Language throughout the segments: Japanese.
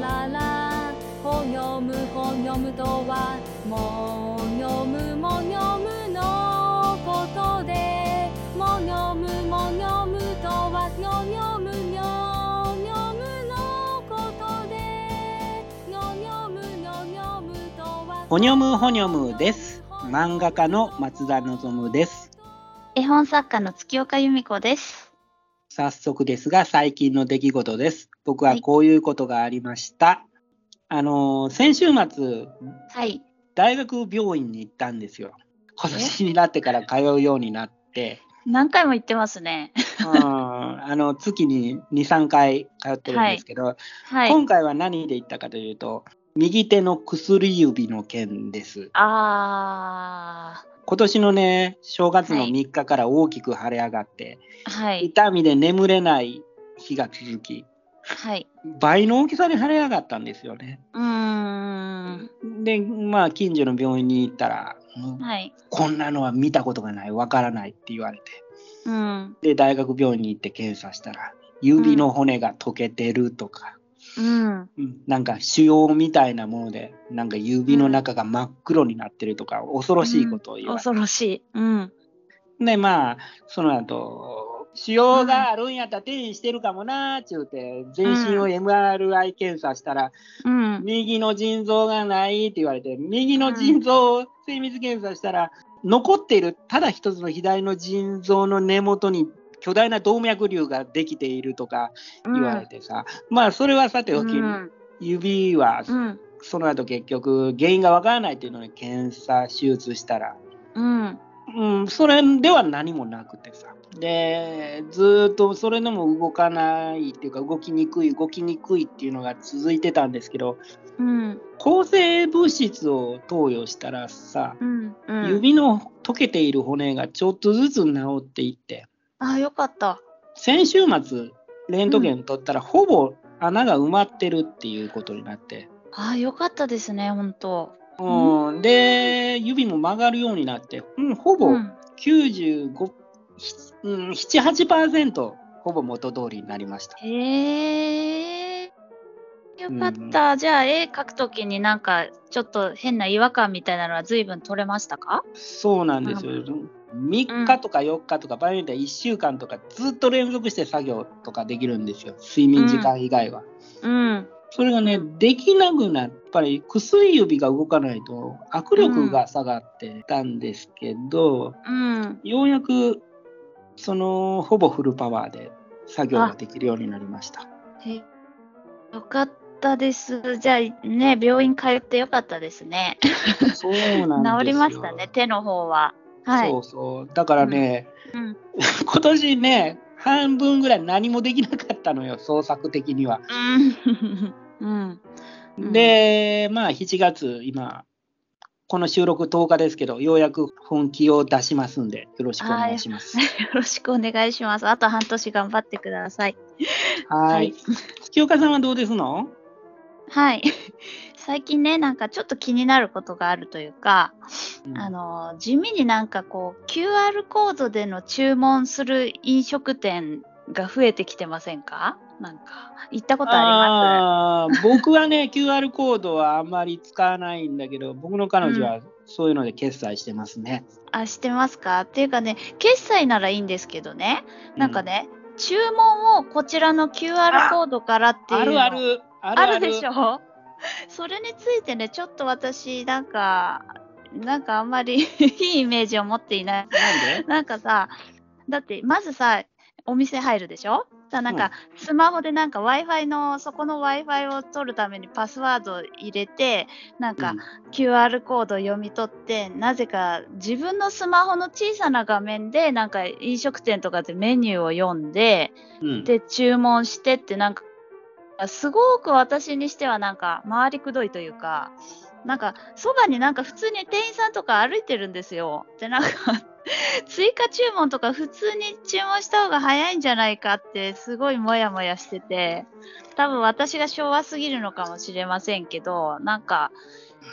ララほにょむほにょむとはもにょむもにょむのことでもにょむもにょむとはにょにょむにょにょむのこほにょむほにょむです。漫画家の松田望です。絵本作家の月岡由美子です。早速ですが、最近の出来事です。僕ははいこういうことがありました。あのー、先週末、はい。大学病院に行ったんですよ。今年になってから通うようになって、何回も言ってますね。うんあの月に2、3回通ってるんですけど、はい。今回は何で行ったかというと、右手の薬指の件です。あ今年のね、正月のはい3日から大きく腫れ上がって、ー。はい。痛みで眠れない日が続き、はい。倍の大きさに腫れ上がったんですよね。うーん。で、まあ、近所の病院に行ったら、はい。こんなのは見たことがない、わからないって言われて、うん。で、大学病院に行って検査したら、指の骨が溶けてるとか、うん。うんなんか腫瘍みたいなもので、なんか指の中が真っ黒になってるとか、恐ろしいことを言われて、恐ろしい。うん。で、まあ、その後、腫瘍があるんやったら転移してるかもなーっちゅうて、全身を MRI 検査したら、うん。右の腎臓がないって言われて、右の腎臓を精密検査したら、残っているただ一つの左の腎臓の根元に巨大な動脈瘤ができているとか言われてさ、まあそれはさておき、うん。指はうん。その後結局原因がわからないっていうのに検査手術したら、うん。うん、それでは何もなくてさ。で、ずーっとそれでも動かないっていうか、動きにくい、動きにくいっていうのが続いてたんですけど、うん。抗生物質を投与したらさ、うん。うん。指の溶けている骨がちょっとずつ治っていって、あー、よかった。先週末、レントゲン取ったら、ほぼ穴が埋まってるっていうことになって、あー、よかったですね、本当。うん、で、指も曲がるようになって、うん、ほぼうん。95、うん、7、8%ほぼ元通りになりました。へえ。よかった。じゃあ、絵描くときになんか、ちょっと変な違和感みたいなのは随分取れましたか？そうなんですよ。3日とか4日とか、場合によっては1週間とか、ずっと連続して作業とかできるんですよ。睡眠時間以外は。うん。それがね、できなくなっやっぱり薬指が動かないと握力が下がってたんですけど、うん。ようやくそのほぼフルパワーで作業ができるようになりました。へよかったです。じゃあね、病院通ってよかったですね。そうなんですよ。治りましたね、手の方は。はい。そうそう。だからね、うん。今年ね、半分ぐらい何もできなかったのよ、創作的には。うん。で、まあ7月、今、この収録10日ですけど、ようやく本気を出しますんで、よろしくお願いします。よろしくお願いします。あと半年頑張ってください。はい。はい月岡さんはどうですの？はい。最近ね、なんかちょっと気になることがあるというか、うん。あの、地味になんかこう、QR コードでの注文する飲食店が増えてきてませんか？なんか、行ったことああー僕はね、QR コードはあんまり使わないんだけど、僕の彼女はそういうので決済してますね。りますあ、してますか？っていうかね、決済ならいいんですけどね、なんかね、注文をこちらの QR コードからっていうあのる。ある。ある。あるでしょ？それについてね、ちょっと私、なんか、なんかあんまり いいイメージを持っていない。なんで？なんかさ、だってまずさ、お店入るでしょ？さなんか、スマホでなんか Wi-Fi の、そこの Wi-Fi を取るためにパスワードを入れて、なんか QR コードを読み取って、なぜか自分のスマホの小さな画面で、なんか飲食店とかでメニューを読んで、うん、で、注文してってなんか、すごく私にしてはなんか回りくどいというか、なんかそばになんか普通に店員さんとか歩いてるんですよ。で、なんか追加注文とか普通に注文した方が早いんじゃないかってすごいモヤモヤしてて、多分私が昭和すぎるのかもしれませんけど、なんか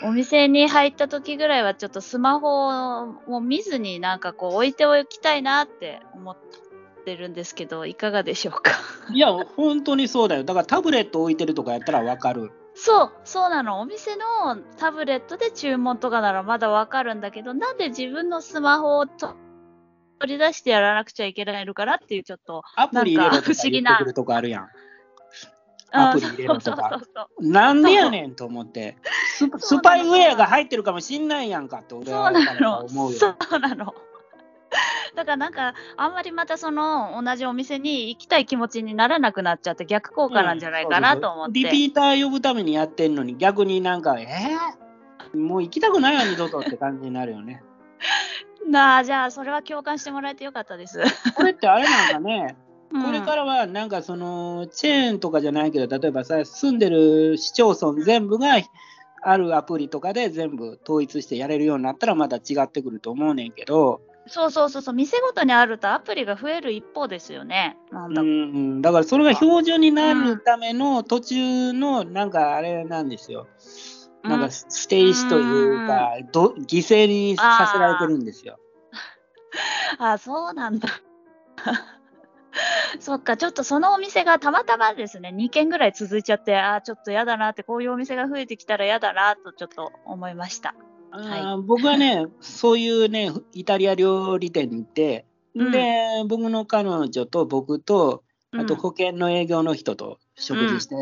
お店に入った時ぐらいはちょっとスマホを見ずになんかこう置いておきたいなって思っってるんですけど、いかがでしょうか？いや、本当にそうだよ。だからタブレット置いてるとかやったらわかる。そう、そうなの。お店のタブレットで注文とかならまだわかるんだけど、なんで自分のスマホをと取り出してやらなくちゃいけないのかなっていう、ちょっと、アプリ入れろとかなんか不思議な言ってくるとこあるやん。アプリ入れろとかなんでやねんと思って。スパイウェアが入ってるかもしんないやんかって俺は。思うよ。そうなの。だからなんか、あんまりまたその同じお店に行きたい気持ちにならなくなっちゃって逆効果なんじゃないかなと思って。リピーター呼ぶためにやってんのに逆になんか、えー、もう行きたくないわ、二度とって感じになるよね。なあ、じゃあそれは共感してもらえてよかったです。これってあれなんかね、うんこれからはなんかそのチェーンとかじゃないけど、例えばさ、住んでる市町村全部があるアプリとかで全部統一してやれるようになったらまた違ってくると思うねんけど、そうそうそうそう、店ごとにあるとアプリが増える一方ですよね。なんだうん、だからそれが標準になるための途中のなんかあれなんですよ。なんか捨て石というか、ど犠牲にさせられてるんですよ。あ、そうなんだ。そっか、ちょっとそのお店がたまたまですね、2軒ぐらい続いちゃって、あーちょっと嫌だなって、こういうお店が増えてきたら嫌だなとちょっと思いました。僕はね、そういうね、イタリア料理店に行って、うんで、僕の彼女と僕と、あとうん保険の営業の人と食事して、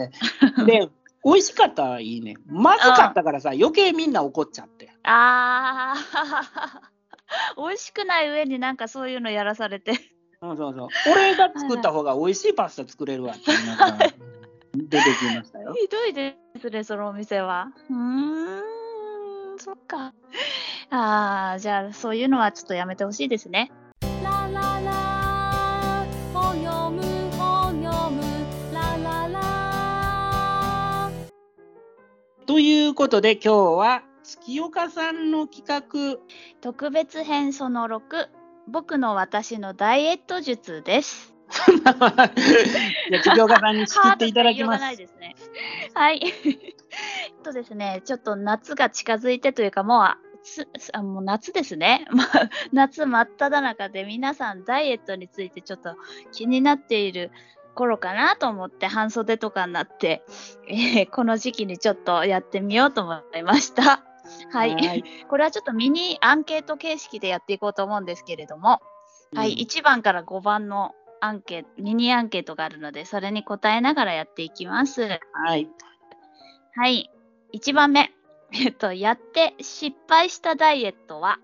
で、美味しかったはいいね。まずかったからさ、余計みんな怒っちゃって。あー 美味しくない上になんかそういうのやらされて。そうそうそう。俺が作った方が美味しいパスタ作れるわって出てきましたよ。ひどいですね、そのお店は。うーん、そっか。ああ、じゃあそういうのはちょっとやめてほしいですね。ラララほよむほよむラララということで今日は月岡さんの企画特別編その6、僕の私のダイエット術です。じゃあ月岡さんに仕切っていただきます。ですね。はい。とですね、ちょっと夏が近づいてというか、もうもう夏ですね。まあ夏真っ只中で皆さんダイエットについてちょっと気になっている頃かなと思って半袖とかになって、えーこの時期にちょっとやってみようと思いました。はい。はいこれはちょっとミニアンケート形式でやっていこうと思うんですけれども、はい、1番から5番のアンケート、ミニアンケートがあるので、それに答えながらやっていきます。はい。はい、1番目。えっと、やって失敗したダイエットは、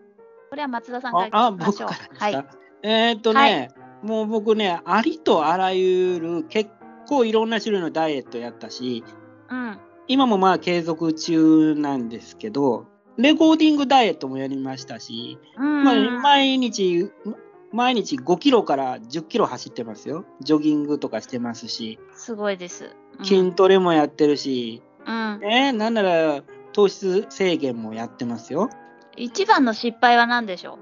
これは松田さんからああ、聞きましょう。はい。えーっとね、もう僕ね、ありとあらゆる結構いろんな種類のダイエットやったし、うん。今もまあ継続中なんですけど、レコーディングダイエットもやりましたし、うん。まあ、毎日、毎日5キロから10キロ走ってますよ。ジョギングとかしてますし、すごいです。うん筋トレもやってるし、うん。えーなんなら糖質制限もやってますよ。一番の失敗は何でしょ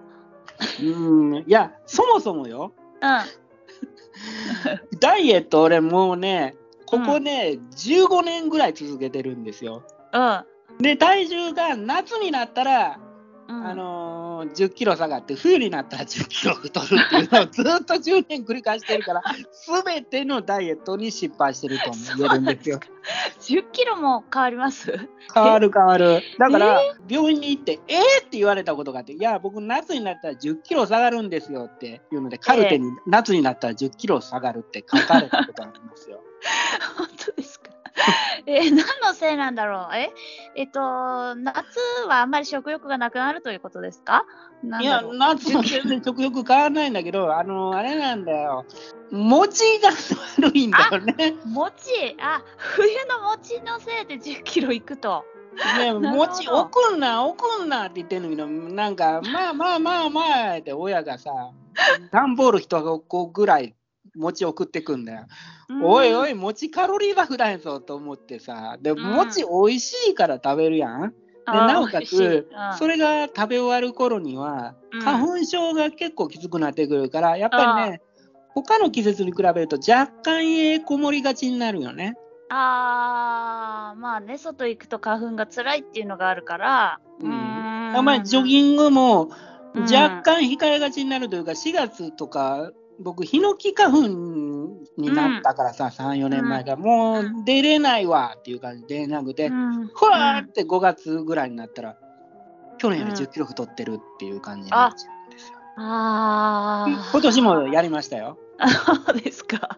う？ん、いや、そもそもよ、ううん。ダイエット俺もうね、ここね、15年ぐらい続けてるんですよ。うん。で、体重が夏になったら、うん、あのー10キロ下がって、冬になったら10キロ太るっていうのをずっと10年繰り返してるから、すべてのダイエットに失敗してると言えるんですよ。10キロも変わります？変わる変わる。だから、病院に行って、えーって言われたことがあって、いや、僕、夏になったら10キロ下がるんですよっていうので、カルテに夏になったら10キロ下がるって書かれたことがありますよ。本当ですか？えー何のせいなんだろう？ええっと、夏はあんまり食欲がなくなるということですか？いや、夏も全然食欲変わらないんだけど、あの、あれなんだよ。餅が悪いんだよね。餅？あ、冬の餅のせいで10キロいくと。ね、餅送んな、送んなって言ってんのけど、なんか、まあまあまあまあって親がさ、段ボール一個ぐらい餅送ってくんだよ。おいおい。い、餅カロリー爆弾やぞと思ってさ、で、ん餅美味しいから食べるやん。でなおかつうん、それが食べ終わる頃にはうん、花粉症が結構きつくなってくるから、やっぱりね、他の季節に比べると若干家こもりがちになるよね。あー、まあね、外行くと花粉が辛いっていうのがあるから。うんんあんまりジョギングもうん若干控えがちになるというか、4月とか僕、ヒノキ花粉になったからさ、3、4年前から、もう出れないわっていう感じで出れなくて、うんふわーって5月ぐらいになったら、去年より10キロ太ってるっていう感じになっちゃうんですよ。ああ。今年もやりましたよ。そうですか。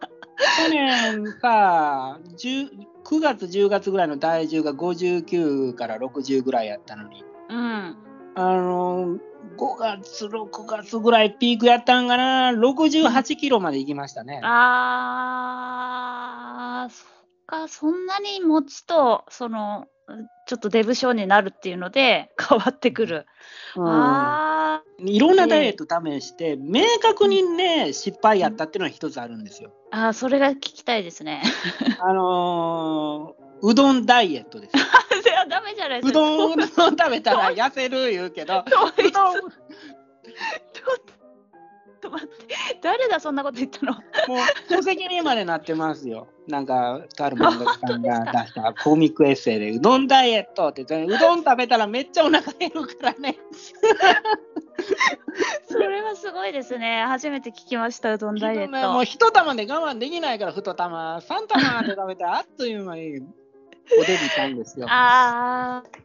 去年さ、10 9月、10月ぐらいの体重が59から60ぐらいやったのに、うん。あのー、5月、6月ぐらいピークやったんかな、68キロまで行きましたね。ああ、そっか、そんなに持ちと、その、ちょっとデブ症になるっていうので変わってくる。うんあいろんなダイエット試して、明確にね、失敗やったっていうのは一つあるんですよ。ーあー、それが聞きたいですね。あのー、うどんダイエットです。いや、ダメじゃないですか。うどん、食べたら痩せる言うけど、そう？どん、ちょっと待って、誰だ、そんなこと言ったの？もう書籍にまでなってますよ。なんか、カルマンドさんが出したコミックエッセイで、うどんダイエットって言って、うどん食べたらめっちゃお腹減るからね。それはすごいですね。初めて聞きました、うどんダイエッもうト。一玉で我慢できないから、太玉、3玉で食べて、あっという間におデブしたんですよ。あー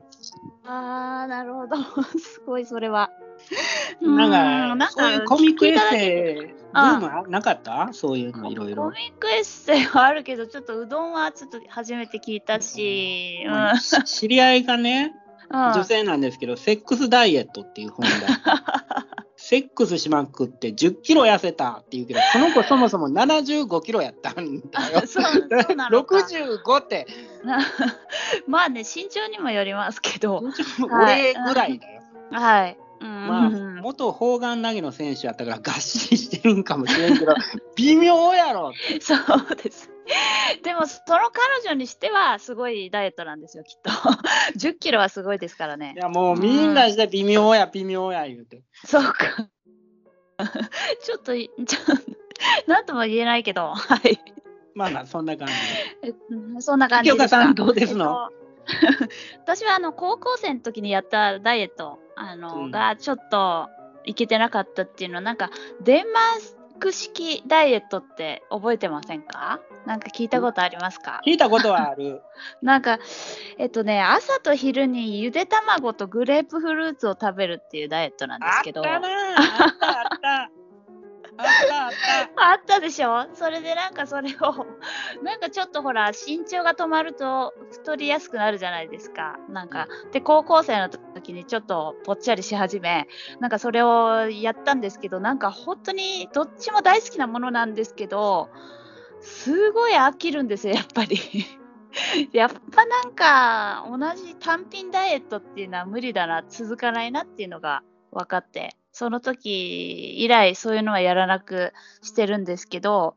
あー、なるほど。すごい、それは。なんか、そういうコミックエッイ。セイ、ブームはなかった？そういうのいろいろ。コミックエッセイはあるけど、ちょっとうどんはちょっと初めて聞いたし、知り合いがね、うん女性なんですけど、セックスダイエットっていう本が、セックスしまくって10キロ痩せたっていうけど、その子そもそも75キロやったんだよ。そうそうなのか65って、な まあね、身長にもよりますけど、俺ぐらいだよ。はい。うんまあ、元砲丸投げの選手やったから、がっしりしてるんかもしれんけど、微妙やろ。そうです。でも、その彼女にしては、すごいダイエットなんですよ、きっと。10キロはすごいですからねい。や、もうみんなして微妙や、微妙や言うて。そうか。ちょっとい、ちょなんとも言えないけど、はい。まあまあ、そんな感じで。そんな感じ清ですか。香さんどうですの？えっと 私はあの高校生の時にやったダイエットあの、うん。がちょっといけてなかったっていうのはなんかデンマーク式ダイエットって覚えてませんか？なんか聞いたことありますか、聞いたことはある。なんかえっとね朝と昼にゆで卵とグレープフルーツを食べるっていうダイエットなんですけど。あったなああった。あった。でしょ？それでなんかそれを。なんかちょっとほら身長が止まると太りやすくなるじゃないですか。なんかで高校生の時にちょっとぽっちゃりし始めなんかそれをやったんですけどなんか本当にどっちも大好きなものなんですけどすごい飽きるんですよやっぱり。やっぱなんか同じ単品ダイエットっていうのは無理だな続かないなっていうのが分かってその時以来そういうのはやらなくしてるんですけど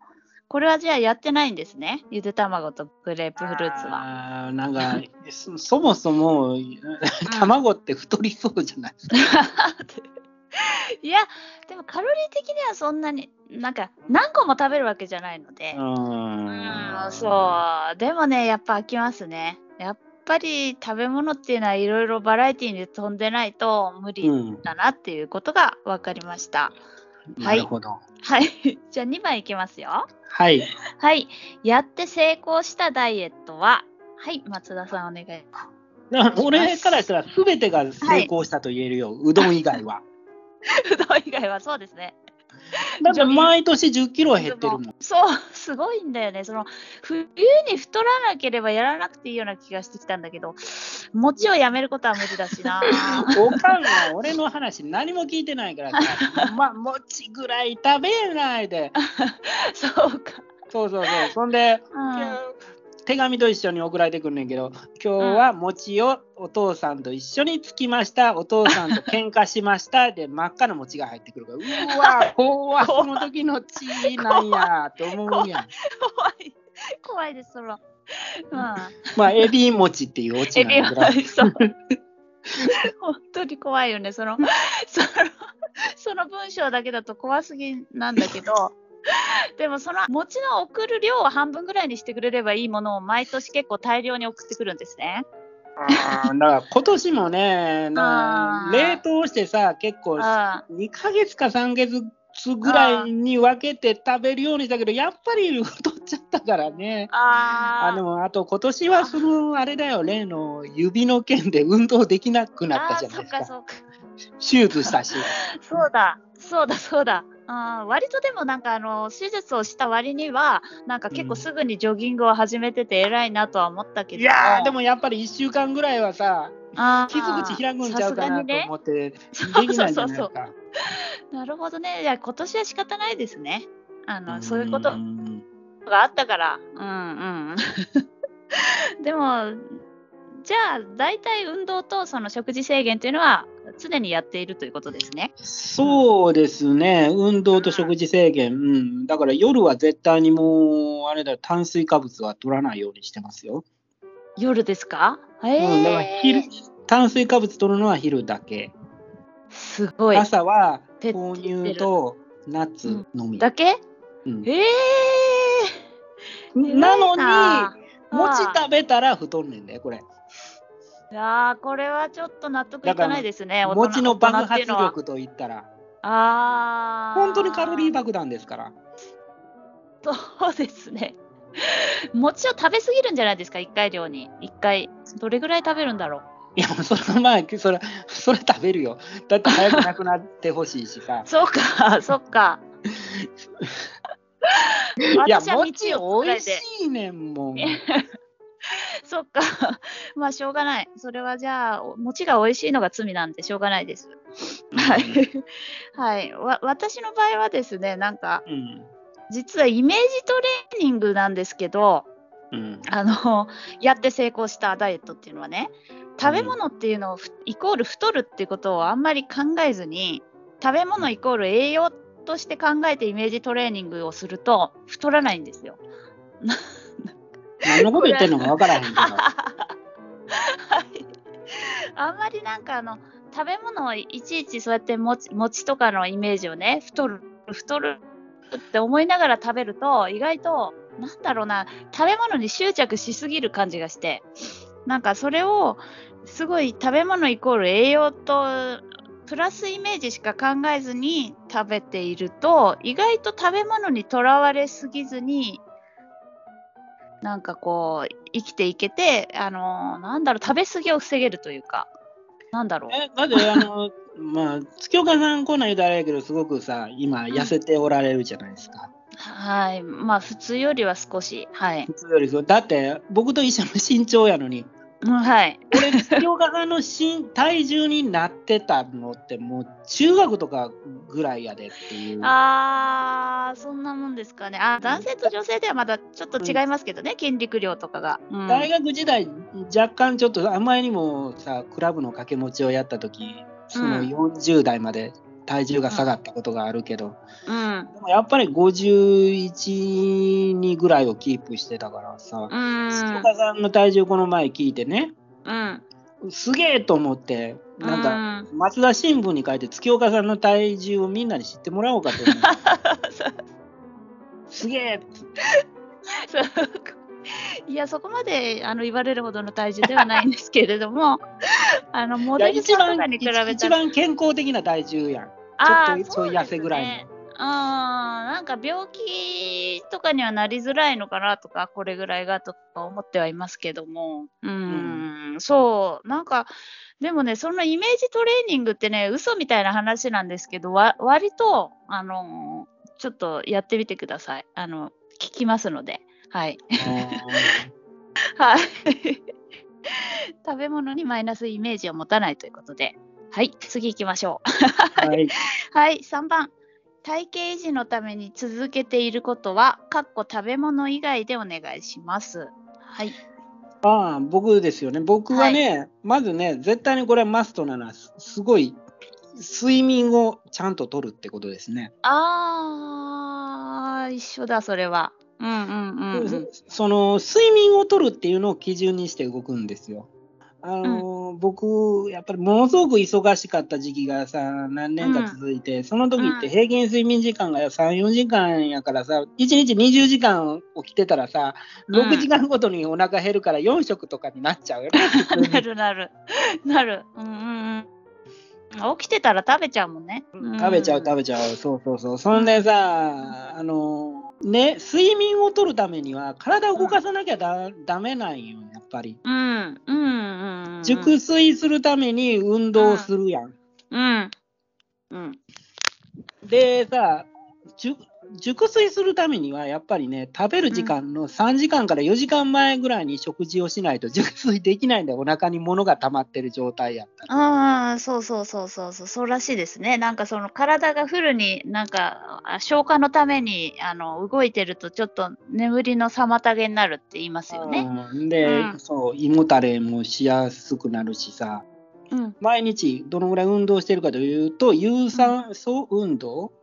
これはじゃあやってないんですね？ゆで卵とグレープフルーツは。あーなんかそそもそも卵って太りそうじゃない？ですか。いやでもカロリー的にはそんなになんか何個も食べるわけじゃないので、うん、そう。でもねやっぱ飽きますね。やっぱり食べ物っていうのはいろいろバラエティに飛んでないと無理うん。だなっていうことが分かりました、なるほど。はい。じゃあ2番いきますよ。はい。はい。やって成功したダイエットは？はい松田さんお願い。だから俺からしたら全てが成功したと言えるよ、うどん以外は。うどん以外はそうですねだって毎年10キロ減ってるもん。そう、すごいんだよね。その冬に太らなければやらなくていいような気がしてきたんだけど、餅をやめることは無理だしな。おかんは俺の話何も聞いてないからさ、まあ、餅ぐらい食べないで。そうか。そうそうそう。そんで、うん手紙と一緒に送られてくるんねんけど、今日は餅をお父さんと一緒につきました、お父さんと喧嘩しました、で、真っ赤な餅が入ってくるから、うわ、怖い、その時の血なんやと思うやん。怖い。怖いです、その。うん。まあ、エビ餅っていうオチなんだけど。本当に怖いよね。その、その、その文章だけだと怖すぎなんだけど、でもその餅の送る量を半分ぐらいにしてくれればいいものを毎年結構大量に送ってくるんですね。あーだから今年もね、な冷凍してさ、結構あ2ヶ月か3ヶ月つぐらいに分けて食べるようにしたけど、やっぱり太っちゃったからね。ああでもあと今年はそのあれだよ例の指の腱で運動できなくなったじゃないですかあーそっかそっか。手術したし そうだ、そうだ、そうだ。あー割とでもなんかあの手術をした割にはなんか結構すぐにジョギングを始めてて偉いなとは思ったけど。いやーでもやっぱり1週間ぐらいはさ傷口開くんちゃうかなと思ってでそうきないんじゃないそうそうですか。なるほどね。いや今年は仕方ないですね。あのそういうことんがあったから。うんうん。でもじゃあ大体運動とその食事制限というのは常にやっているということですね。そうですね。運動と食事制限、うん、だから夜は絶対にもうあれだよ炭水化物は取らないようにしてますよ。夜ですか？へうん、だからえ昼炭水化物取るのは昼だけ。すごい。朝は徹豆乳とナッツのみ。だけ？うん。ええなのに、な。餅食べたら太んねんだよ、これ。いやーこれはちょっと納得いかないですね。餅の爆発力といったら、あー本当にカロリー爆弾ですから。そうですね。餅を食べ過ぎるんじゃないですか、1回量に。1回。どれぐらい食べるんだろう。いや、もうそれはまあ、それ、それ食べるよ。だって早くなくなってほしいしさ。そうか、そっか。いや、餅美味しいねんもん。そっか。まあ、しょうがない。それはじゃあ、お餅が美味しいのが罪なんで、しょうがないです。はい。はい。わ私の場合はですね、なんか、うん。実はイメージトレーニングなんですけど、うん。あの、やって成功したダイエットっていうのはね、食べ物っていうのをふイコール太るっていうことをあんまり考えずに、食べ物イコール栄養として考えてイメージトレーニングをすると太らないんですよ。何のこと言ってんのか分からへんけど。はい。あんまりなんかあの食べ物をいちいちそうやって餅餅とかのイメージをね太る太るって思いながら食べると意外となんだろうな食べ物に執着しすぎる感じがしてなんかそれをすごい食べ物イコール栄養とプラスイメージしか考えずに食べていると意外と食べ物にとらわれすぎずになんかこう生きていけてあのなんだろう食べ過ぎを防げるというかなんだろうえ、だって、あの、まあ、月岡さんこんなん言うたらあれやけど、すごくさ、今、痩せておられるじゃないですか。はいまあ普通よりは少しはい、普通よりそう。だって、僕と一緒の身長やのに、うん、はい。俺、月岡さんの身体重になってたのって、もう中学とかぐらいやでっていう。あーそんなもんですかね。あ男性と女性ではまだちょっと違いますけどね、筋肉量とかが、うん。大学時代、若干ちょっと、あまりにもさ、クラブの掛け持ちをやった時そのうん。40代まで体重が下がったことがあるけど、うん。でもやっぱり51、2ぐらいをキープしてたからさ、うん。月岡さんの体重この前聞いてね、うん。すげえと思って、なんか、か松田新聞に書いて月岡さんの体重をみんなに知ってもらおうかと思う。すげえっていやそこまであの言われるほどの体重ではないんですけれども あのモデルさんに比べたら。一番健康的な体重やん。ちょっと痩せぐらいの。あーなんか病気とかにはなりづらいのかなとかこれぐらいがとか思ってはいますけども。うーん。そう。なんかでもねそのイメージトレーニングってね嘘みたいな話なんですけどわ割とあのーちょっとやってみてください。あの聞きますのではいはい 食べ物にマイナスイメージを持たないということではい次行きましょうはい、はい、3番。体型維持のために続けていることは、かっこ食べ物以外でお願いします。はい。ああ僕ですよね。僕はね、まずね、絶対にこれはマストなのは、すすごい睡眠をちゃんととるってことですね。あー、一緒だ、それは。うんうんうんうん。その睡眠をとるっていうのを基準にして動くんですよ。あの僕、やっぱりものすごく忙しかった時期がさ、何年か続いて、その時って平均睡眠時間が3、4時間やからさ、1日20時間起きてたらさ、6時間ごとにお腹減るから4食とかになっちゃうよね。普通になるなる。なる。うんうんうん。起きてたら食べちゃうもんね。食べちゃう食べちゃう。そうそうそう。そんでさ、あの、ね、睡眠をとるためには体を動かさなきゃだ、ダメなんよ、やっぱり。うん。うん。うん。うん。熟睡するために運動するやん。うん。うん。でさ、じゅ熟睡するためにはやっぱりね、食べる時間の3時間から4時間前ぐらいに食事をしないと熟睡できないんだよ。お腹に物が溜まってる状態やったら。ああ、そうそうそうそうそう、そうらしいですね。なんかその体がフルになんかあ消化のためにあの動いてるとちょっと眠りの妨げになるって言いますよね。うんで、うんそう、胃もたれもしやすくなるしさ、うん。毎日どのぐらい運動してるかというと、有酸素運動、うん。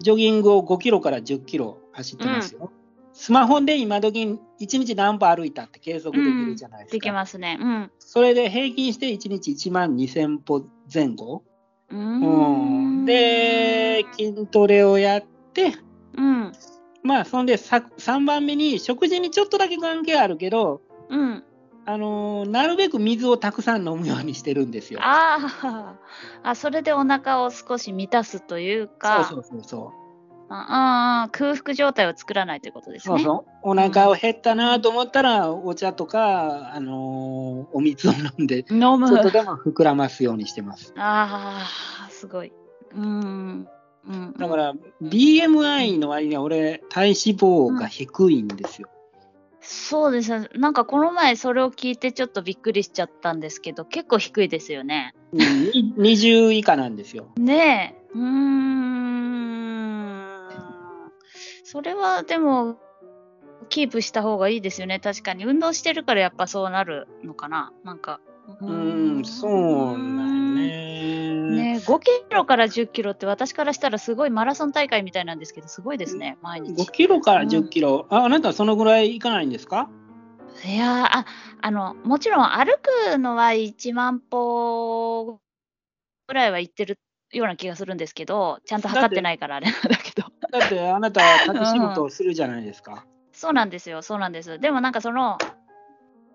ジョギングを5キロから10キロ走ってますよ。スマホで今時1日何歩歩いたって計測できるじゃないですか。できますね。うん。それで平均して1日1万2000歩前後。うん。で、筋トレをやって、うん。まあ、そんでさ3番目に食事にちょっとだけ関係あるけど、うん。あのーなるべく水をたくさん飲むようにしてるんですよ。あーあ、それでお腹を少し満たすというか、そうそうそうそう。ああ空腹状態を作らないということですね。そうそう。お腹を減ったなと思ったら、お茶とか、あのーお水を飲んで、ち飲む。ょっとでも膨らますようにしてます。ああ、すごい。うん。うん、だから、BMI の割には俺、体脂肪が低いんですよ。そうですね。なんかこの前それを聞いてちょっとびっくりしちゃったんですけど、結構低いですよね。うんに20以下なんですよ。ねえ。うーん。それはでも、キープした方がいいですよね。確かに。運動してるからやっぱそうなるのかな。なんか。ううん、そう5キロから10キロって私からしたらすごいマラソン大会みたいなんですけど、すごいですね、毎日5。キロから10キロ、ああなたはそのぐらいいかないんですか？いやーあ、あの、もちろん歩くのは1万歩ぐらいは行ってるような気がするんですけど、ちゃんと測ってないからあれなんだけど。だってあなたは立ち仕事をするじゃないですか。そうなんですよ、そうなんです。でもなんかその、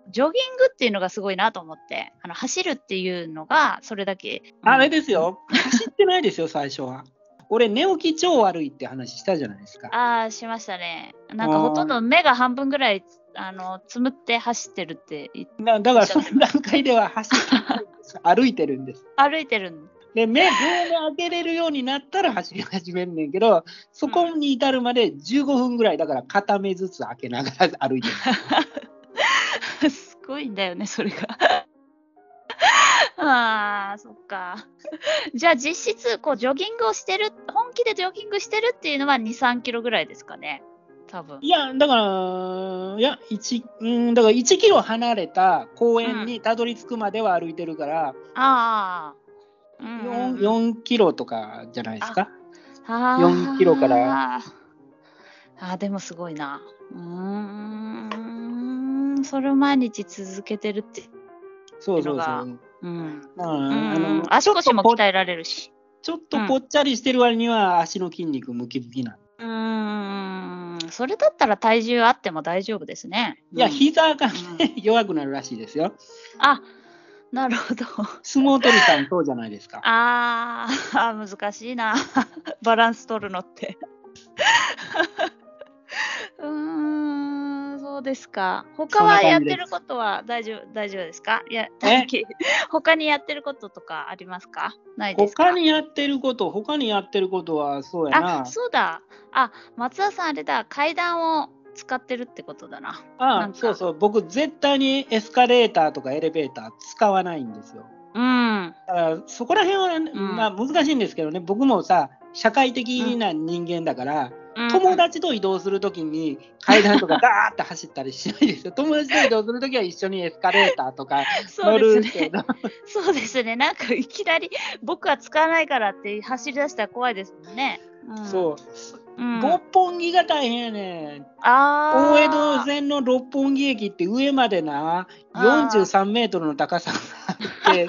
ジョギングっていうのがすごいなと思って、あの走るっていうのがそれだけ。あれですよ、走ってないですよ、最初は。俺、寝起き超悪いって話したじゃないですか。ああ、しましたね。なんかほとんど目が半分ぐらいあのつむって走ってるって言っだだから、その段階では走って歩いてるんです。歩いてるんで、目、両目開けれるようになったら走り始めんねんけど、そこに至るまで15分ぐらい、だから片目ずつ開けながら歩いてる。すごいんだよね、それが。ああ、そっか。じゃあ実質、こう、ジョギングをしてる、本気でジョギングしてるっていうのは2、3キロぐらいですかね。多分。いや、だから、いや、1、うん、だから1キロ離れた公園にたどり着くまでは歩いてるから、ああ。うんうん 4, 4キロとかじゃないですか？あ4キロから。あーでもすごいな。うーん。それを毎日続けてるって。そうそうそのがう。うん。まあ、うんあの足腰もちょっとぽ鍛えられるし。ちょっとぽっちゃりしてる割には足の筋肉ムキムキな。うーん。それだったら体重あっても大丈夫ですね。いや、うん膝がね、弱くなるらしいですよ。あ、なるほど。相撲取りさんそうじゃないですか。あーあー、難しいな。バランス取るのって。そうですか。他はやってることは大丈夫大丈夫ですか？いや、え？他にやってることとかありますか？ないですか？他にやってること、他にやってることはそうやなあ、。そうだ。あ、松田さんあれだ。階段を使ってるってことだな。あなんかそうそう、僕絶対にエスカレーターとかエレベーター使わないんですよ。うん。だからそこら辺は、んまあ難しいんですけどね、僕もさ、社会的な人間だから、うん友達と移動するときに階段とかガーって走ったりしないですよ。友達と移動するときは一緒にエスカレーターとか乗 そうですね。るけど、そうですね。なんかいきなり僕は使わないからって走り出したら怖いですもんね。うん、そう、うん。六本木が大変やねん。大江戸線の六本木駅って上までな、あー43メートルの高さがあって、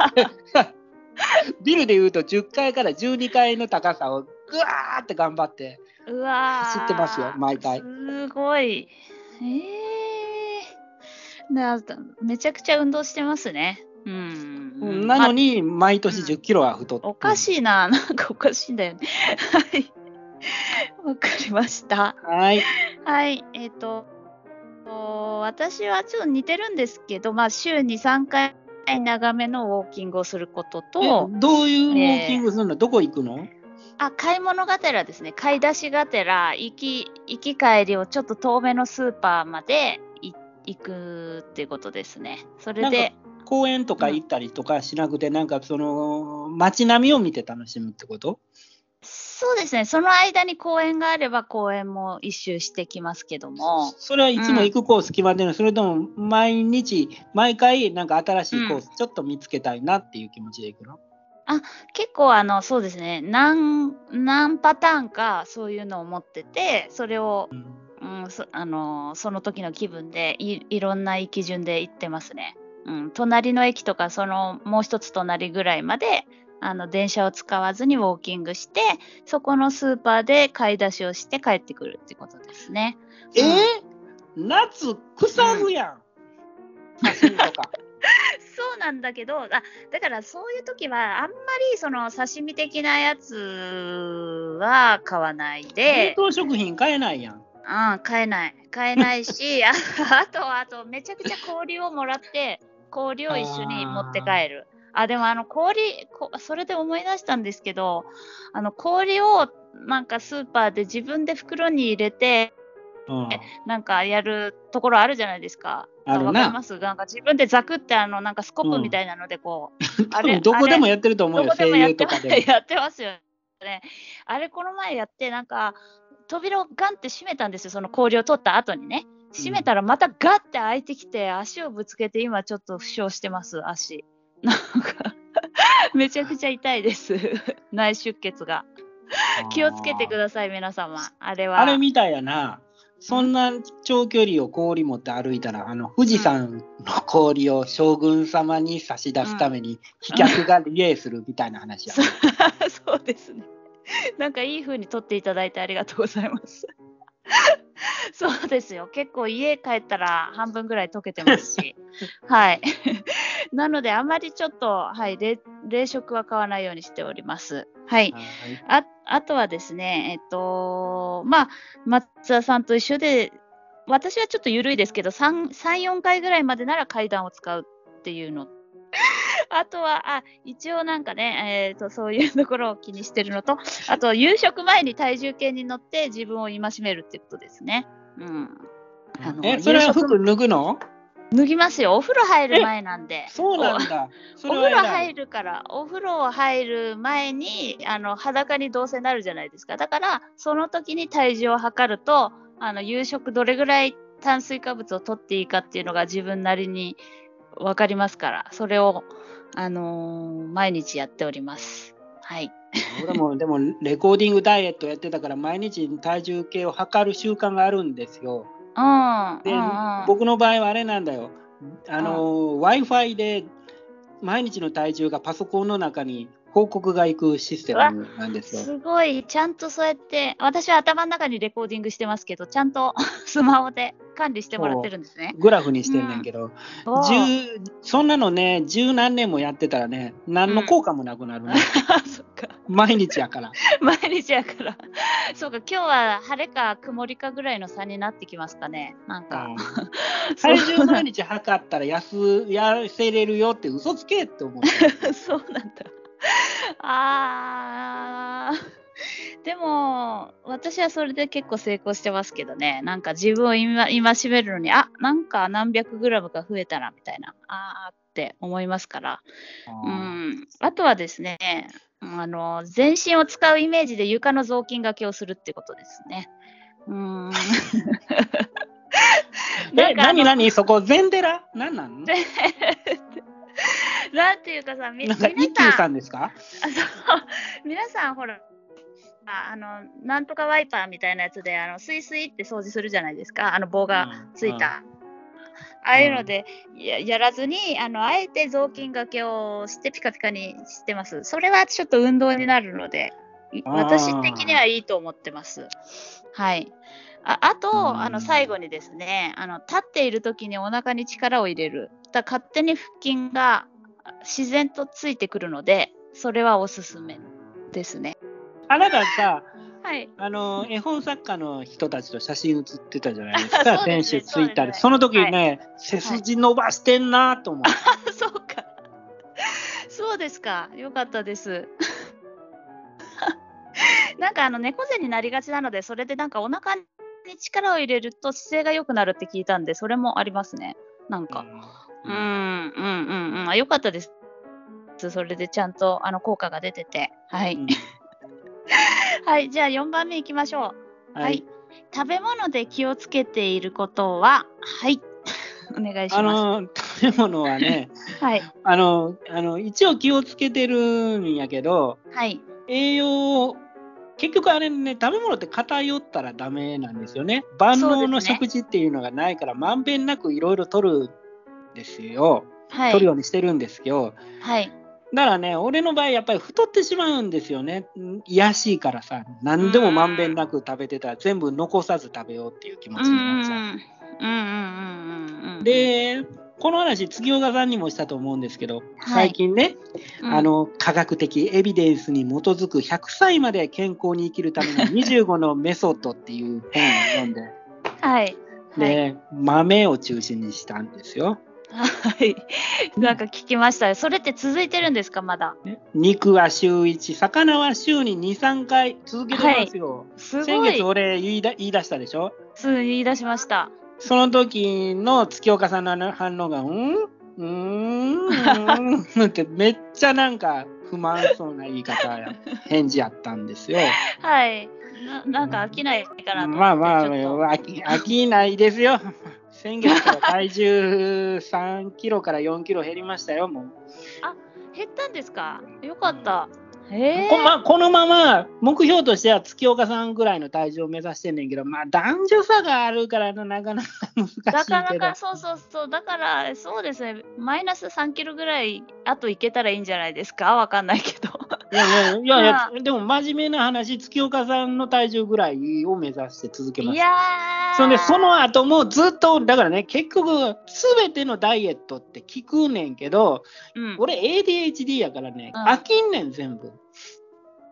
ビルでいうと10階から12階の高さをぐわーって頑張って、うわー走ってますよ毎回すごい。えー、なめちゃくちゃ運動してますね。うん。うんなのに、毎年うん10キロは太ってる。おかしいな、なんかおかしいんだよね。はい。わかりました。はい。はい、えっ、と、お私はちょっと似てるんですけど、まあ、週に3回長めのウォーキングをすることえと、どういうウォーキングするの、どこ行くの？あ買い物がてらですね、買い出しがてら、行き行き帰りをちょっと遠めのスーパーまでい行くっていうことですね。それで、公園とか行ったりとかしなくて、なんかその街並みを見て楽しむってこと？そうですね、その間に公園があれば公園も一周してきますけども、それはいつも行くコース決まってるの、それとも毎日、毎回なんか新しいコース、ちょっと見つけたいなっていう気持ちで行くの？結構あのそうですね。何何パターンかそういうのを持っててそれを、うん、そあのその時の気分でいいろんな基準で行ってますね、うん、隣の駅とかそのもう一つ隣ぐらいまであの電車を使わずにウォーキングしてそこのスーパーで買い出しをして帰ってくるってことですね。えー？夏腐るやん、刺身とか。そうなんだけどあだからそういう時はあんまりその刺身的なやつは買わない冷で、凍食品買えないやん。うん、買えない。買えないし ああとあとめちゃくちゃ氷をもらって氷を一緒に持って帰る。あでもあの氷こそれで思い出したんですけどあの氷をなんかスーパーで自分で袋に入れてうん、なんかやるところあるじゃないですか。あるなわかります？なんか自分でザクってあのなんかスコップみたいなのでこう、多分どこでもやってると思うよ、どこで声もやってま優とかでも。やってますよね。あれこの前やってなんか扉をガンって閉めたんですよその氷を取った後にね。閉めたらまたガッて開いてきて足をぶつけて今ちょっと負傷してます足。なんか めちゃくちゃ痛いです 内出血が。気をつけてください皆様。あれは。あれみたいやな。そんな長距離を氷持って歩いたら、あの富士山の氷を将軍様に差し出すために、飛脚がリレーするみたいな話や。そうですね。なんかいい風に撮っていただいてありがとうございます。そうですよ。結構家帰ったら半分ぐらい溶けてますし。はい。なのであまりちょっと、はい、冷冷食は買わないようにしております。はい。はいああとはですね、えっと、まあ、松田さんと一緒で、私はちょっと緩いですけど、3、3 4回ぐらいまでなら階段を使うっていうの。あとは、あ、一応なんかね、えーと、そういうところを気にしてるのと、あと、夕食前に体重計に乗って自分を戒めるってことですね。うん。あのえ、それは服脱ぐの？脱ぎますよ。お風呂入る前なんで。そうなんだ。そお風呂入るから、お風呂入る前にあの裸にどうせなるじゃないですか。だから、その時に体重を測ると、あの夕食どれぐらい炭水化物を取っていいかっていうのが自分なりに分かりますから、それを、あのー毎日やっております。はい。俺もでもレコーディングダイエットやってたから毎日体重計を測る習慣があるんですよ。うん。で、僕の場合はあれなんだよ。あの、Wi-Fi で毎日の体重がパソコンの中に報告がいくシステムなんですよ。すごい、ちゃんとそうやって、私は頭の中にレコーディングしてますけど、ちゃんと スマホで管理してもらってるんですね。グラフにしてんねんけど、おー十そんなのね、十何年もやってたらね、何の効果もなくなるね。そっか。毎日やから。毎日やから。そうか、今日は晴れか曇りかぐらいの差になってきますかね。なんか。体重毎日測ったら痩せれるよって嘘つけって思って。そうなんだ。あー。でも、私はそれで結構成功してますけどね。なんか自分を戒戒めるのに、あなんか何百グラムか増えたな、みたいな。あーって思いますから。うん。あとはですね、あの、全身を使うイメージで床の雑巾がけをするってことですね。うん。な え、んかあの何何？そこ、禅寺？何なの なんていうかさ、みなんか一休さんですか？あそう。皆さんほらああのなんとかワイパーみたいなやつであのスイスイって掃除するじゃないですか。あの棒がついた、ああいうのでややらずにあのあえて雑巾がけをしてピカピカにしてます。それはちょっと運動になるので私的にはいいと思ってます。はいああと、うんあの最後にですねあの立っている時にお腹に力を入れるだ勝手に腹筋が自然とついてくるので、それはおすすめですね。あなたさ、はい。あの絵本作家の人たちと写真写ってたじゃないですか、ですね先週ツイッターで。その時ね、背筋伸ばしてんなと思って。そうか。そうですか。よかったです。なんかあの猫背になりがちなので、それでなんかお腹に力を入れると姿勢が良くなるって聞いたんで、それもありますね。なんか。うん、うん、うん、うん。あ、よかったです。それでちゃんとあの効果が出てて。はい。うん はい。じゃあ4番目いきましょう。はい。食べ物で気をつけていることは、はい。お願いしあまの食べ物はね、す。はい。あのあの一応気をつけてるんやけど、はい。栄養結局あれね、食べ物って偏ったらダメなんですよね。万能の食事っていうのがないから、まんべんなくいろいろ取るんですよ。はい。取るようにしてるんですよ。はい。だからね、俺の場合、やっぱり太ってしまうんですよね。ん癒やしいからさ、何でもまんべんなく食べてたら、全部残さず食べようっていう気持ちになっちゃう。うんうんうんうんうん。で、この話、月岡さんにもしたと思うんですけど、はい最近ね、うん、あの科学的エビデンスに基づく100歳まで健康に生きるための25のメソッドっていう本を読んで、はい。で、豆を中心にしたんですよ。はい。なんか聞きました。それって続いてるんですか、まだ？肉は週1、魚は週に2、3回続けてますよ。すごい先月。俺言いだ言い出したでしょ？すぐ言い出しました。その時の月岡さんの反応が、うんうーんんってめっちゃなんか不満そうな言い方や、返事やったんですよ。はい。ななんか飽きないかなと思って。まあまあ、飽き飽きないですよ。先月から体重3キロから4キロ減りましたよ、もう。減ったんですか？よかった。へえ。こまこのまま目標としては月岡さんぐらいの体重を目指してんねんけど、まあ男女差があるからななかなか難しいけど。なかなかそうそうそう。だから、そうですね。マイナス3キロぐらい、あといけたらいいんじゃないですか？わかんないけど。いやいやいやでも真面目な話、月岡さんの体重ぐらいを目指して続けます。いやー。そんで、その後もずっと、だからね、結局、すべてのダイエットって聞くねんけど、うん、俺 ADHD やからね、うん飽きんねん、全部。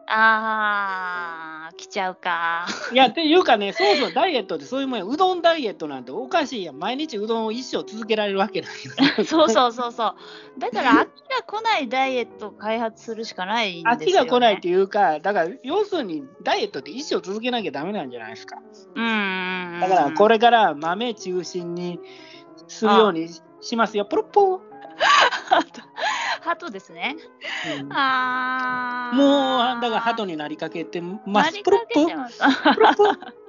あー、来ちゃうか。いや、っていうかね、そうそう、ダイエットってそういうもんや。うどんダイエットなんておかしいやん。毎日うどんを一生続けられるわけない。そうそうそうそう。だから飽きが来ないダイエットを開発するしかないんですよ、ね。飽きが来ないっていうか、だから、要するに、ダイエットって一生続けなきゃダメなんじゃないですか。うん。だから、これから豆中心にするようにしますよ。ポロッポー。鳩ですね。うんあー。もう、だから、鳩になりかけてます。なりポロッポー。かけてます。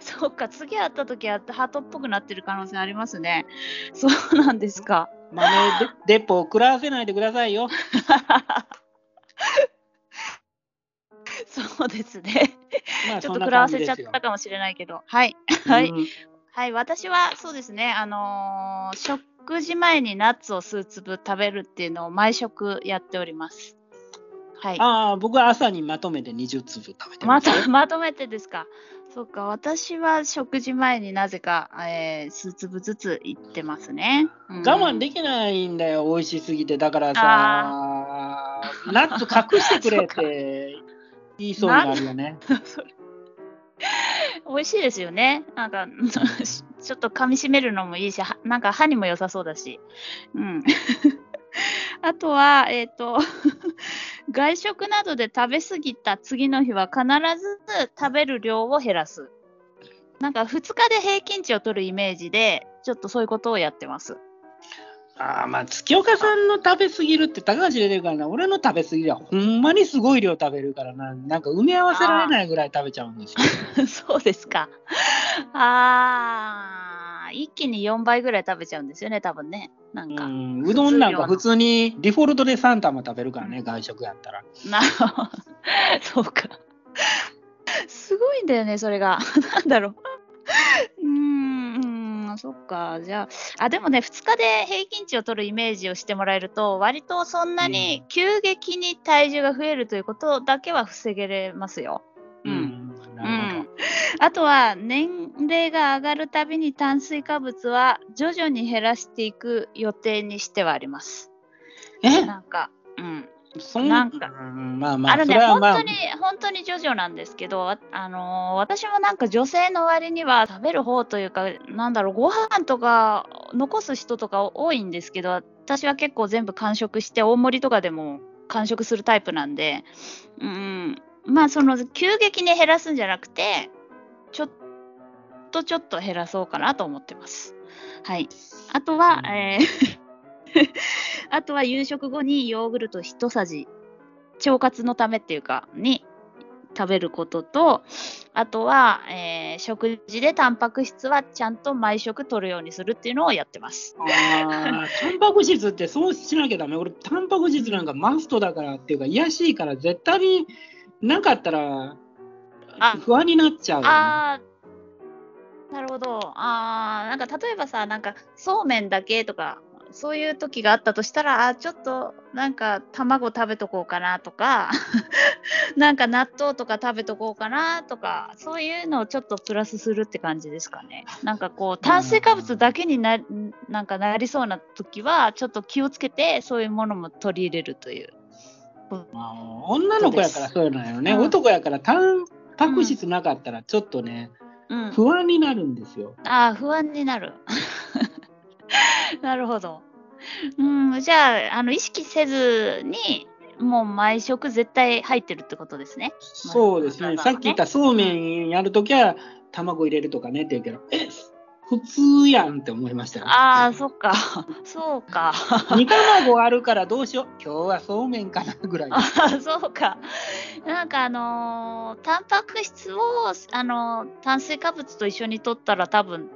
そうか、次会った時は鳩っぽくなってる可能性ありますね。そうなんですか。豆でデポを食らわせないでくださいよ。そうですね。まあちょっと食らわせちゃったかもしれないけど。はい。はい。うんはい、私はそうですね、あのー食事前にナッツを数粒食べるっていうのを毎食やっております。はい。ああ、僕は朝にまとめて20粒食べてまますよ。た まとめてですか？そうか、私は食事前になぜか、えー数粒ずついってますね。うん我慢できないんだよ、美味しすぎて。だからさ、ナッツ隠してくれって言いそうになるよね。美味しいですよね。なんか、ちょっと噛み締めるのもいいし、はなんか歯にも良さそうだし。うん。あとは、えっ、と、外食などで食べ過ぎた次の日は必ず食べる量を減らす。なんか2日で平均値を取るイメージで、ちょっとそういうことをやってます。ああ、まあ、月岡さんの食べ過ぎるって高橋出てるからな、俺の食べ過ぎはほんまにすごい量食べるからな、なんか埋め合わせられないぐらい食べちゃうんですよ。そうですか。あー、一気に4倍ぐらい食べちゃうんですよね、多分ね。なんか。うん、うどんなんか普通にデフォルトで3玉食べるからね、外食やったら。なるほど。そうか。すごいんだよね、それが。なんだろう。そっか。じゃあ、あ、でもね、2日で平均値を取るイメージをしてもらえると、割とそんなに急激に体重が増えるということだけは防げれますよ。うんなるほど。あとは年齢が上がるたびに炭水化物は徐々に減らしていく予定にしてはあります。え？なんか、うん。そんなんかうんまあまあ、あのね、まあ本当に、本当にジョジョなんですけど、ああのー私もなんか女性の割には食べる方というか、なんだろう、ご飯とか残す人とか多いんですけど、私は結構全部完食して、大盛りとかでも完食するタイプなんで、うん、まあ、その急激に減らすんじゃなくて、ちょっとちょっと減らそうかなと思ってます。はい。あとは、えー あとは夕食後にヨーグルト一さじ腸活のためっていうかに食べることとあとは、えー食事でタンパク質はちゃんと毎食取るようにするっていうのをやってます。あータンパク質ってそうしなきゃダメ。俺、タンパク質なんかマストだからっていうか、癒やしいから、絶対になかったらあ不安になっちゃうよね、あーなるほど。あーなんか例えばさなんかそうめんだけとかそういう時があったとしたらあーちょっとなんか卵食べとこうかなとか なんか納豆とか食べとこうかなとかそういうのをちょっとプラスするって感じですかね。なんかこう炭水化物だけにななんかなりそうな時はちょっと気をつけてそういうものも取り入れるという。まあ女の子やからそういうのよね。うん男やからタンパク質なかったらちょっとね、うん、不安になるんですよ。ああ、不安になる。なるほど。うん、じゃあ、あの意識せずに、もう毎食絶対入ってるってことですね。そうですね。まあさっき言ったそうめんやるときは卵入れるとかねって言うけど、え普通やんって思いましたよ。ああ、そっか。そうか。煮卵あるからどうしよう。今日はそうめんかなぐらい。あーそうか。なんかあのータンパク質を、あのー炭水化物と一緒に取ったら多分、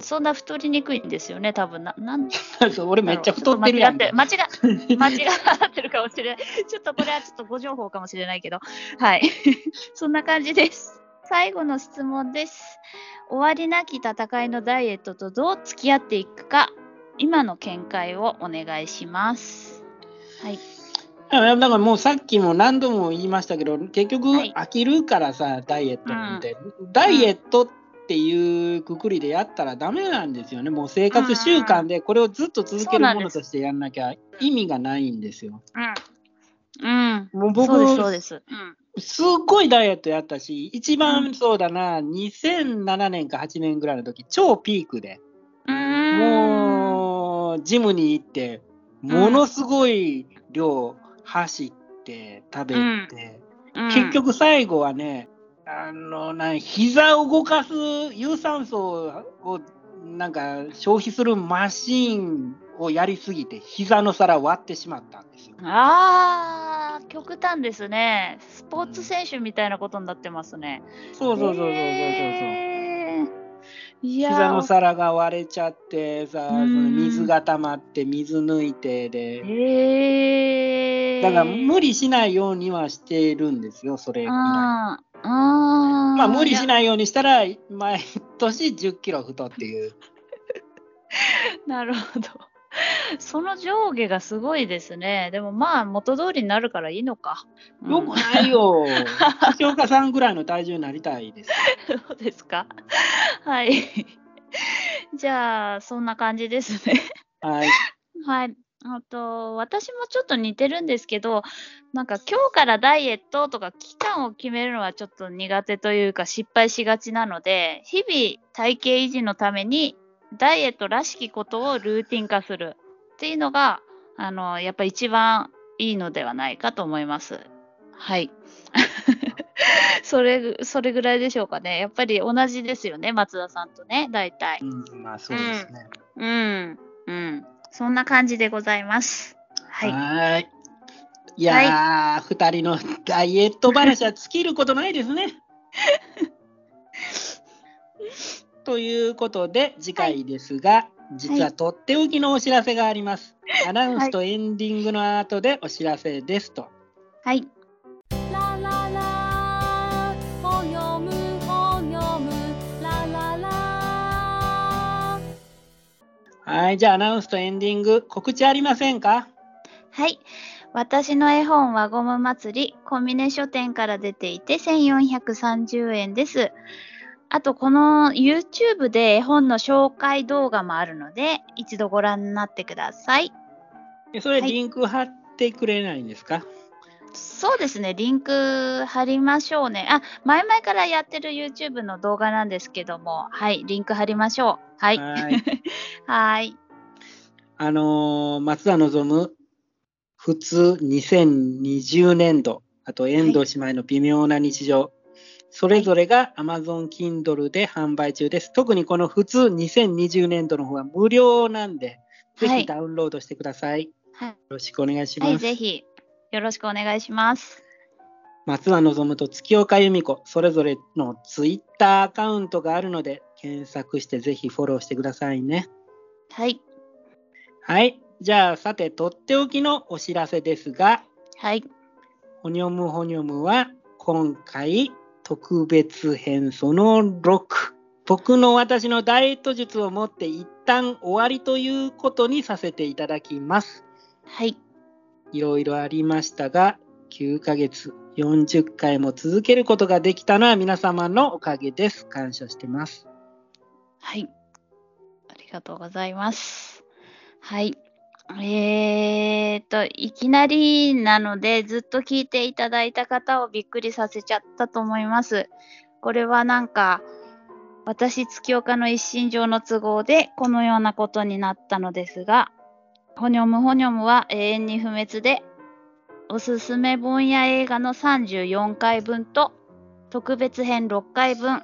そんな太りにくいんですよね、多分な。なん 俺めっちゃ太ってるやん。間違って間違 間違ってるかもしれない。ちょっとこれはちょっとご情報かもしれないけど。はい。そんな感じです。最後の質問です。終わりなき戦いのダイエットとどう付き合っていくか、今の見解をお願いします。はい。だからもうさっきも何度も言いましたけど結局はい飽きるからさ、ダイエットなんて、ダイエットっていうくくりでやったらダメなんですよねもう生活習慣でこれをずっと続けるものとしてやんなきゃ意味がないんですよ。うん。うん。もう僕そうです、そうです。うん。すっごいダイエットやったし一番そうだな、2007年か8年ぐらいの時超ピークでうーん。もうジムに行ってものすごい量走って食べて。うん、結局最後はね、あのな膝を動かす有酸素をなんか消費するマシーンをやりすぎて膝の皿割ってしまったんですよ。ああ、極端ですね。スポーツ選手みたいなことになってますね。そうそうそうそうそうそう。へー膝の皿が割れちゃってさ、そのうん水が溜まって水抜いてで、へーだから無理しないようにはしてるんですよ、それぐらい。あーあーまあ無理しいないようにしたら毎年10キロ太っていう。や なるほど。その上下がすごいですね。でもまあ元通りになるからいいのか。うんよくないよ。橋岡さんぐらいの体重になりたいです。そうですか。はい。じゃあ、そんな感じですね。はい。はい。あと、私もちょっと似てるんですけど、なんか今日からダイエットとか期間を決めるのはちょっと苦手というか失敗しがちなので、日々体型維持のためにダイエットらしきことをルーティン化するっていうのが、あの、やっぱ一番いいのではないかと思います。はい。それ、それぐらいでしょうかね。やっぱり同じですよね、松田さんとね、大体。うん、まあそうですね。うん、うん。そんな感じでございます。はい。ーい。いやー、二、人のダイエット話は尽きることないですね。ということで、次回ですが、実はとっておきのお知らせがあります。アナウンスとエンディングの後でお知らせですと。はい。はい、じゃあアナウンスとエンディング、告知ありませんか？はい。私の絵本はゴム祭り、コンビネ書店から出ていて1430円です。あと、この YouTube で絵本の紹介動画もあるので、一度ご覧になってください。えそれはいリンク貼ってくれないんですか、そうですね、リンク貼りましょうね。あ、前々からやってる YouTube の動画なんですけども、はい、リンク貼りましょう。はい。はい はい。あのー松田望普通2020年度、あと遠藤姉妹の微妙な日常、それぞれが Amazon Kindle で販売中です。特にこの普通2020年度の方は無料なんで、ぜはいひダウンロードしてください。はいよろしくお願いします。はい、ぜひ、よろしくお願いします。松田望と月岡由美子、それぞれのツイッターアカウントがあるので、検索してぜひフォローしてくださいね。はい。はい。じゃあ、さて、とっておきのお知らせですが、はい。ほにょむほにょむは、今回、特別編その6。僕の私のダイエット術をもって一旦終わりということにさせていただきます。はい。いろいろありましたが、9ヶ月、40回も続けることができたのは皆様のおかげです。感謝してます。はい。ありがとうございます。はい。えーと、いきなりなので、ずっと聞いていただいた方をびっくりさせちゃったと思います。これはなんか、私、月岡の一身上の都合で、このようなことになったのですが、ホニョムホニョムは永遠に不滅で、おすすめ本や映画の34回分と、特別編6回分、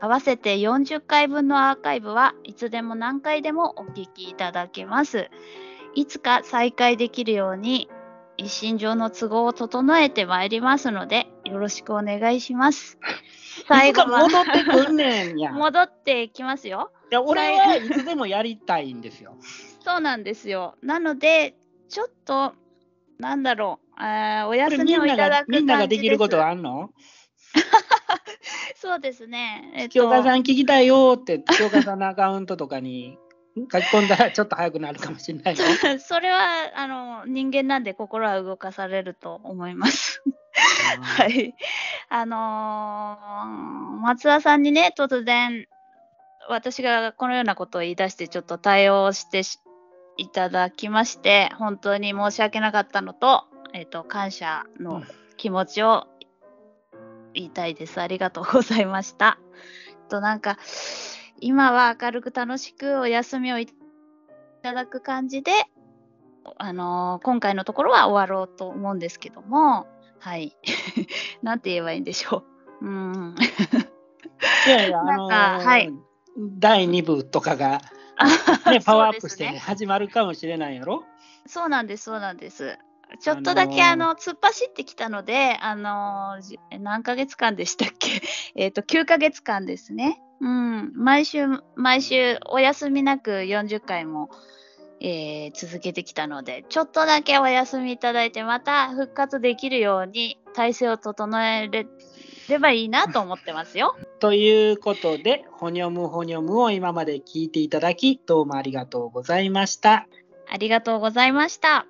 合わせて40回分のアーカイブはいつでも何回でもお聞きいただけます。いつか再開できるように一身上の都合を整えてまいりますのでよろしくお願いします。最後は戻ってくんねんや。い 戻ってきますよ。や、俺はいつでもやりたいんですよ。そうなんですよ。なのでちょっとなんだろうあーお休みをいがただくみんなができることははあんの？そうですね。えっ清川さん聞きたいよって、清川さんのアカウントとかに 書き込んだらちょっと早くなるかもしれないよ。それはあの人間なんで心は動かされると思います。は。い。あのー松田さんにね、突然、私がこのようなことを言い出して、ちょっと対応してしいただきまして、本当に申し訳なかったのと、えっ、と、感謝の気持ちを言いたいです。ありがとうございました。と、なんか、今は明るく楽しくお休みをいただく感じで、あのー今回のところは終わろうと思うんですけども、はい。なんて言えばいいんでしょう。うん。いやいや、あなんのかはい第2部とかが、ね、パワーアップして、ね、始まるかもしれないやろそうなんです、そうなんです。ちょっとだけ、ああの突っ走ってきたので、あの何ヶ月間でしたっけ？えっと、9ヶ月間ですね。うん。毎週、毎週、お休みなく40回も、えー続けてきたので、ちょっとだけお休みいただいて、また復活できるように体制を整えれればいいなと思ってますよ。ということで、ほにょむほにょむを今まで聞いていただき、どうもありがとうございました。ありがとうございました。